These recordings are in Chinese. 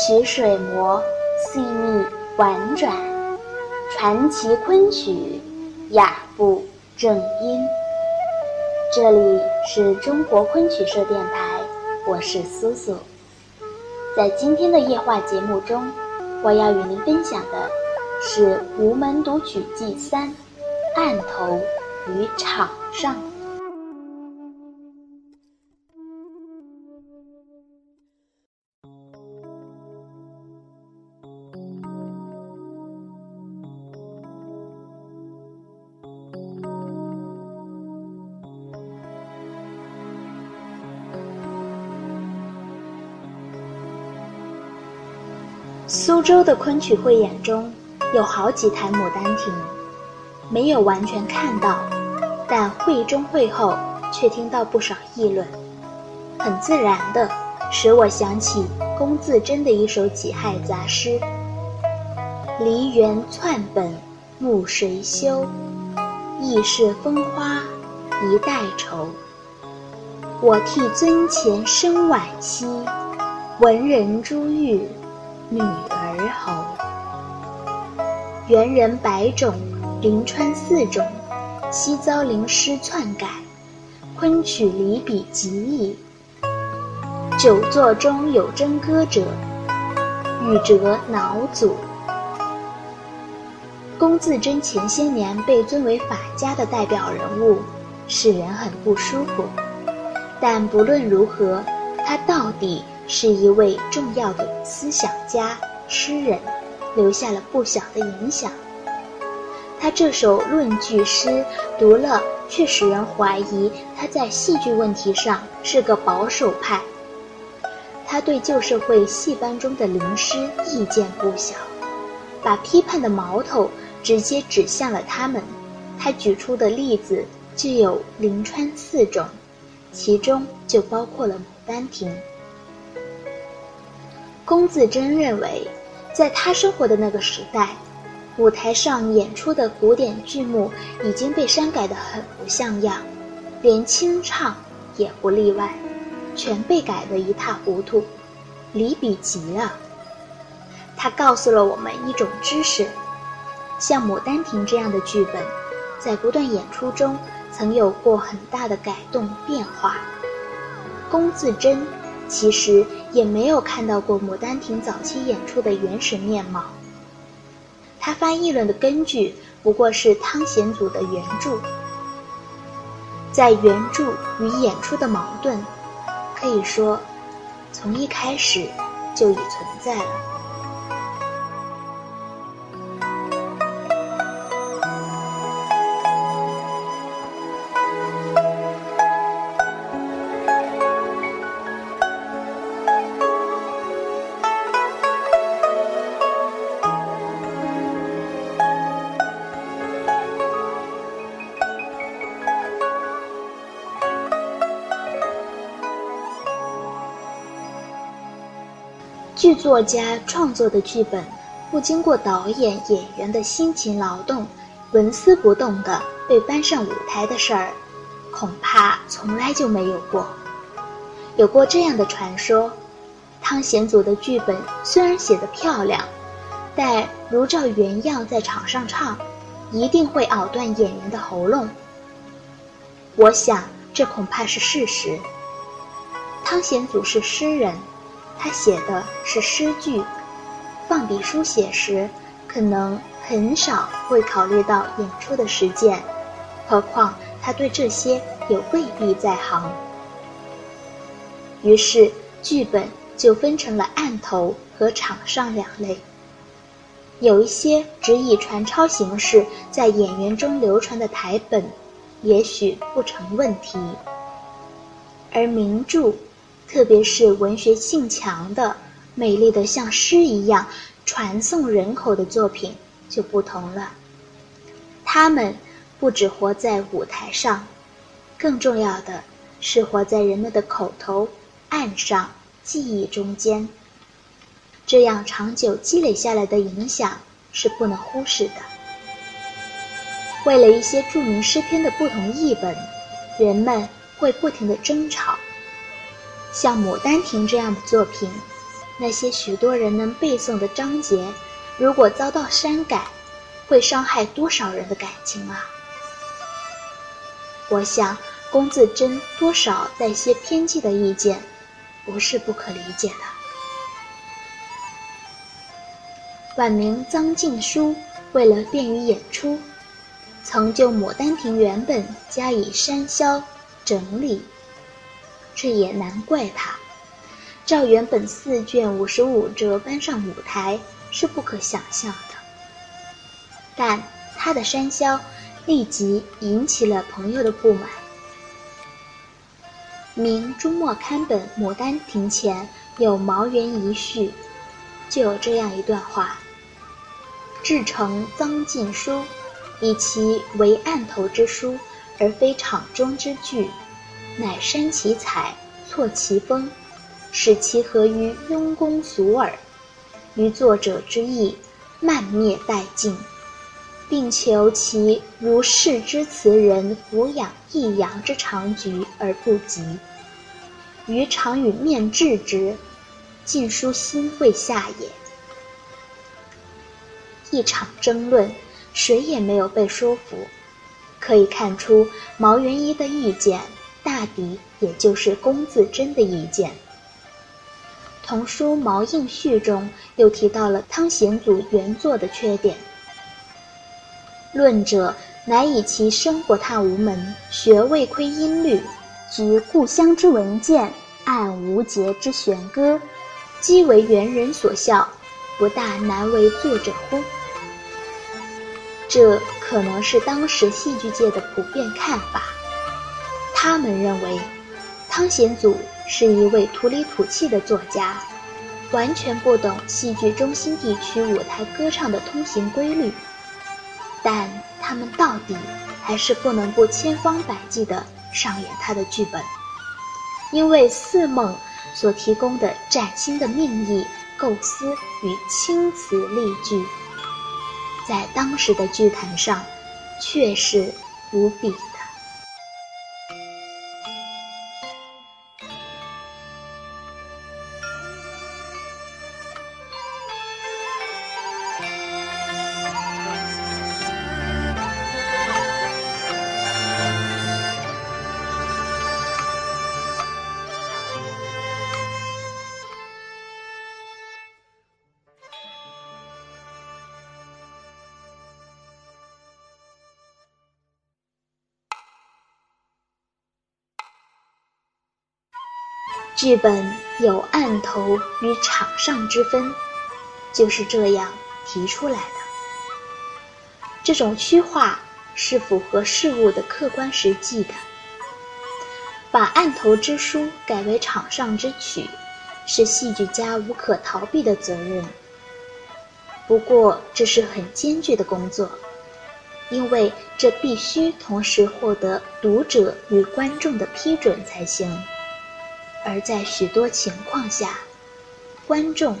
曲水磨，细腻婉转，传奇昆曲，雅步正音。这里是中国昆曲社电台，我是苏苏。在今天的夜话节目中，我要与您分享的是《吴门独曲记三》案头与场上。苏州的昆曲汇演中有好几台《牡丹亭》，没有完全看到，但会中会后却听到不少议论，很自然的使我想起龚自珍的一首己亥杂诗：“梨园窜本暮谁修？亦是风花一代愁。我替尊前生惋惜，闻人珠玉。”女儿侯，元人百种，临川四种，悉遭灵师篡改，昆曲离笔极异。九作中有真歌者，欲折脑祖。龚自珍前些年被尊为法家的代表人物，使人很不舒服。但不论如何，他到底。是一位重要的思想家、诗人，留下了不小的影响。他这首论句诗读了，却使人怀疑他在戏剧问题上是个保守派。他对旧社会戏班中的灵师意见不小，把批判的矛头直接指向了他们。他举出的例子就有临川四种，其中就包括了《牡丹亭》。龚自珍认为，在他生活的那个时代，舞台上演出的古典剧目已经被删改得很不像样，连清唱也不例外，全被改得一塌糊涂，离笔极了。他告诉了我们一种知识：像《牡丹亭》这样的剧本，在不断演出中曾有过很大的改动变化。龚自珍。其实也没有看到过《牡丹亭》早期演出的原始面貌。他翻译论的根据不过是汤显祖的原著，在原著与演出的矛盾，可以说从一开始就已存在了。作家创作的剧本，不经过导演、演员的辛勤劳动，纹丝不动地被搬上舞台的事儿，恐怕从来就没有过。有过这样的传说：汤显祖的剧本虽然写得漂亮，但如照原样在场上唱，一定会咬断演员的喉咙。我想，这恐怕是事实。汤显祖是诗人。他写的是诗句，放笔书写时，可能很少会考虑到演出的实践，何况他对这些也未必在行。于是，剧本就分成了案头和场上两类。有一些只以传抄形式在演员中流传的台本，也许不成问题，而名著。特别是文学性强的、美丽的像诗一样传颂人口的作品就不同了。他们不只活在舞台上，更重要的是活在人们的口头、案上、记忆中间。这样长久积累下来的影响是不能忽视的。为了一些著名诗篇的不同译本，人们会不停地争吵。像《牡丹亭》这样的作品，那些许多人能背诵的章节，如果遭到删改，会伤害多少人的感情啊！我想，龚自珍多少带些偏激的意见，不是不可理解的。晚明臧静书为了便于演出，曾就《牡丹亭》原本加以删削整理，这也难怪他。照原本四卷五十五折搬上舞台是不可想象的，但他的删削立即引起了朋友的不满。明朱末刊本《牡丹亭》前有毛元遗序，就有这样一段话：“至诚臧晋书，以其为案头之书，而非场中之句，乃删其彩，错其风。”使其合于庸公俗耳，于作者之意，漫灭殆尽，并求其如世之词人俯仰抑扬之长局而不及。于常与面质之，尽书心未下也。一场争论，谁也没有被说服。可以看出，毛元一的意见，大抵也就是龚自珍的意见。童书《毛应序》中又提到了汤显祖原作的缺点。论者乃以其生活踏无门，学未窥音律，举故乡之文件，按无节之弦歌，皆为元人所笑，不大难为作者乎？这可能是当时戏剧界的普遍看法。他们认为，汤显祖。是一位土里土气的作家，完全不懂戏剧中心地区舞台歌唱的通行规律。但他们到底还是不能不千方百计地上演他的剧本，因为四梦所提供的崭新的命意构思与青词丽句，在当时的剧坛上，确实无比。剧本有案头与场上之分，就是这样提出来的。这种虚化是符合事物的客观实际的。把案头之书改为场上之曲，是戏剧家无可逃避的责任。不过这是很艰巨的工作，因为这必须同时获得读者与观众的批准才行。而在许多情况下，观众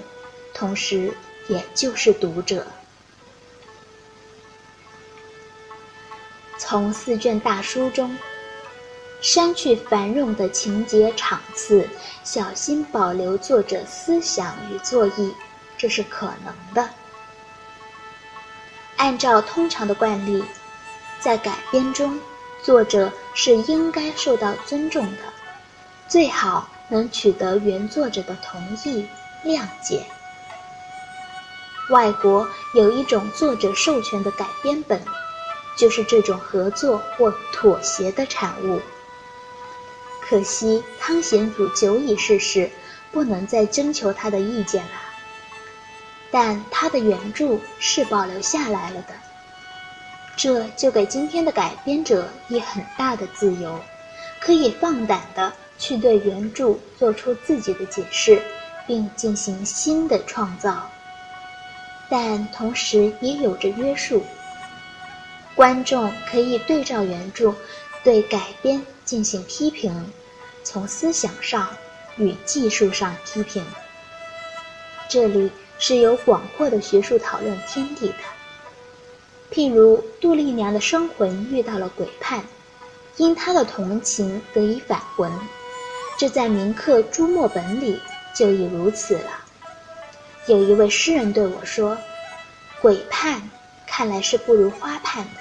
同时也就是读者。从四卷大书中删去繁冗的情节场次，小心保留作者思想与作意，这是可能的。按照通常的惯例，在改编中，作者是应该受到尊重的。最好能取得原作者的同意、谅解。外国有一种作者授权的改编本，就是这种合作或妥协的产物。可惜汤显祖久已逝世，不能再征求他的意见了。但他的原著是保留下来了的，这就给今天的改编者以很大的自由，可以放胆的。去对原著做出自己的解释，并进行新的创造，但同时也有着约束。观众可以对照原著，对改编进行批评，从思想上与技术上批评。这里是有广阔的学术讨论天地的。譬如杜丽娘的生魂遇到了鬼判，因她的同情得以返魂。这在铭刻朱墨本里就已如此了。有一位诗人对我说：“鬼判看来是不如花判的。”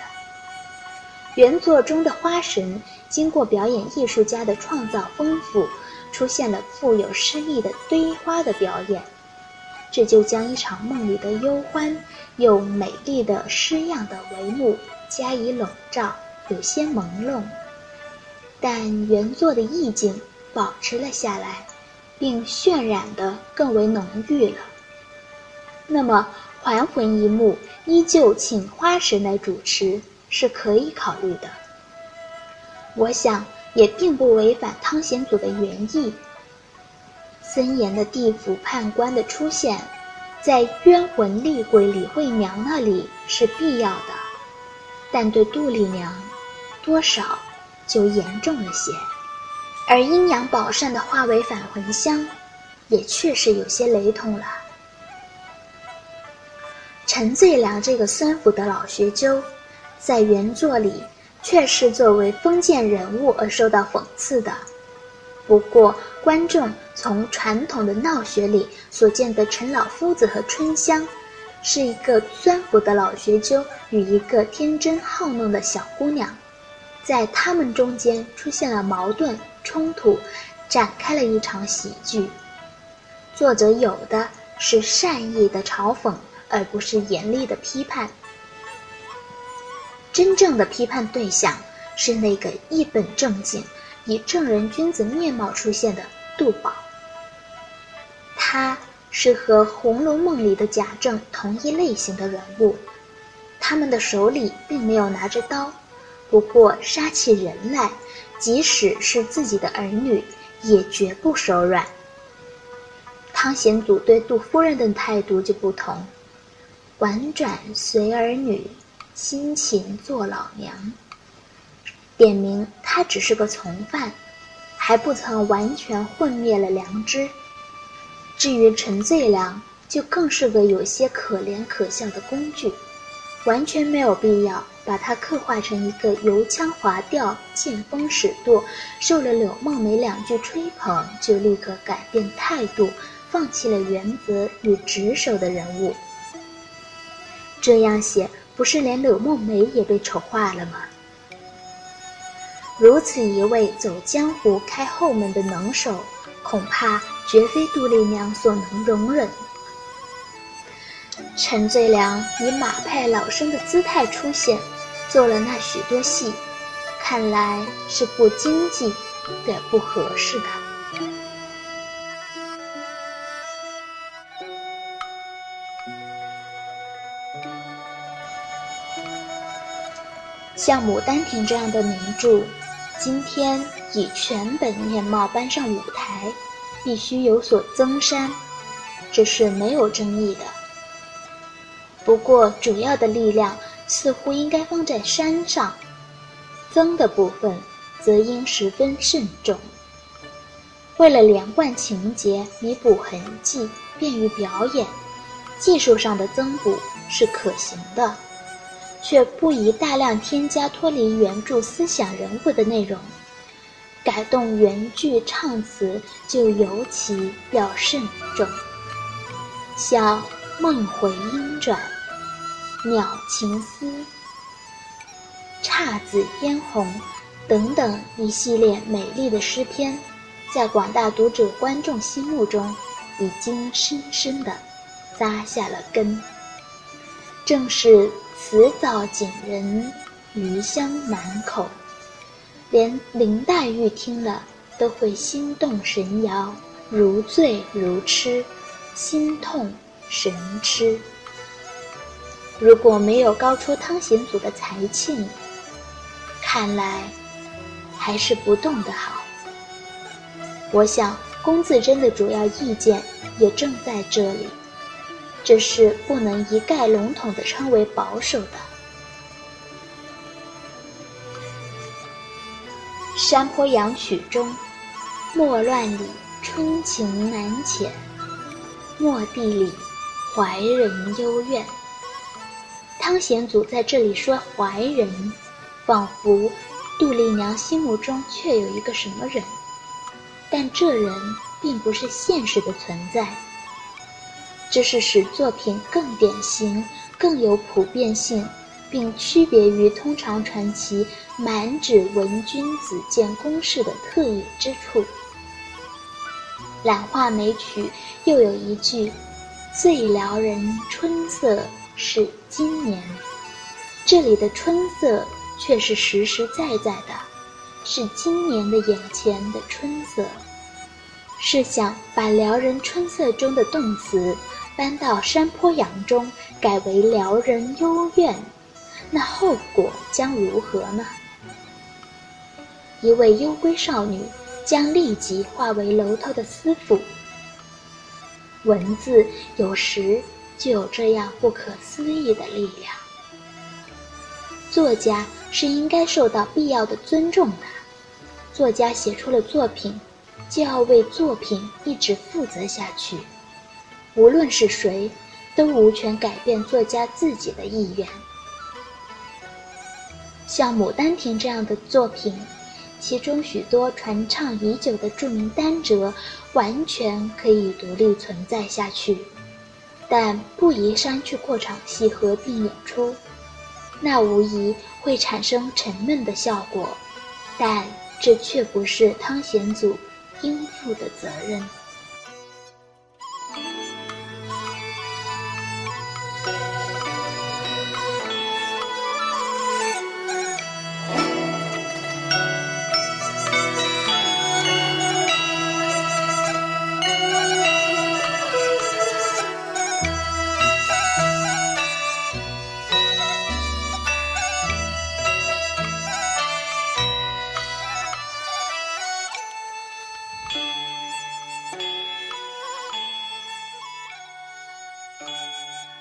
原作中的花神经过表演艺术家的创造丰富，出现了富有诗意的堆花的表演，这就将一场梦里的忧欢又美丽的诗样的帷幕加以笼罩，有些朦胧。但原作的意境保持了下来，并渲染得更为浓郁了。那么，还魂一幕依旧请花神来主持是可以考虑的。我想也并不违反汤显祖的原意。森严的地府判官的出现，在冤魂厉鬼李慧娘那里是必要的，但对杜丽娘，多少。就严重了些，而阴阳宝扇的化为返魂香，也确实有些雷同了。陈最良这个酸腐的老学究，在原作里却是作为封建人物而受到讽刺的。不过，观众从传统的闹学里所见的陈老夫子和春香，是一个酸腐的老学究与一个天真好弄的小姑娘。在他们中间出现了矛盾冲突，展开了一场喜剧。作者有的是善意的嘲讽，而不是严厉的批判。真正的批判对象是那个一本正经、以正人君子面貌出现的杜宝。他是和《红楼梦》里的贾政同一类型的人物，他们的手里并没有拿着刀。不过杀起人来，即使是自己的儿女，也绝不手软。汤显祖对杜夫人的态度就不同，婉转随儿女，辛勤做老娘。点明他只是个从犯，还不曾完全混灭了良知。至于陈最良，就更是个有些可怜可笑的工具。完全没有必要把他刻画成一个油腔滑调、见风使舵，受了柳梦梅两句吹捧就立刻改变态度、放弃了原则与职守的人物。这样写，不是连柳梦梅也被丑化了吗？如此一位走江湖、开后门的能手，恐怕绝非杜丽娘所能容忍。陈最良以马派老生的姿态出现，做了那许多戏，看来是不经济，也不合适的。像《牡丹亭》这样的名著，今天以全本面貌搬上舞台，必须有所增删，这是没有争议的。不过，主要的力量似乎应该放在山上，增的部分则应十分慎重。为了连贯情节、弥补痕迹、便于表演，技术上的增补是可行的，却不宜大量添加脱离原著思想人物的内容，改动原句唱词就尤其要慎重。像《梦回音转》。鸟情思、姹紫嫣红等等一系列美丽的诗篇，在广大读者观众心目中已经深深的扎下了根。正是词藻锦人，余香满口，连林黛玉听了都会心动神摇，如醉如痴，心痛神痴。如果没有高出汤显祖的才气，看来还是不动的好。我想龚自珍的主要意见也正在这里，这是不能一概笼统的称为保守的。《山坡羊曲》中，莫乱里春情难遣，莫地里怀人幽怨。汤显祖在这里说“怀人”，仿佛杜丽娘心目中确有一个什么人，但这人并不是现实的存在。这是使作品更典型、更有普遍性，并区别于通常传奇满纸文君子建公式的特异之处。懒画眉曲又有一句：“最撩人春色是今年。”这里的春色却是实实在在的，是今年的眼前的春色。试想，把撩人春色中的动词搬到山坡羊中，改为撩人幽怨，那后果将如何呢？一位幽闺少女将立即化为楼头的司妇。文字有时就有这样不可思议的力量。作家是应该受到必要的尊重的，作家写出了作品。就要为作品一直负责下去，无论是谁，都无权改变作家自己的意愿。像《牡丹亭》这样的作品，其中许多传唱已久的著名单折，完全可以独立存在下去，但不宜删去过场戏合并演出，那无疑会产生沉闷的效果。但这却不是汤显祖。应负的责任。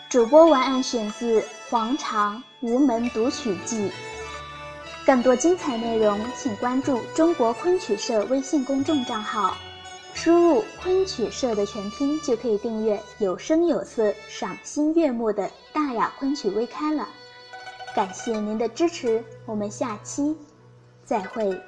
主播文案选自《黄长无门读曲记》。更多精彩内容，请关注中国昆曲社微信公众账号，输入“昆曲社”的全拼就可以订阅有声有色、赏心悦目的大雅昆曲微刊了。感谢您的支持，我们下期再会。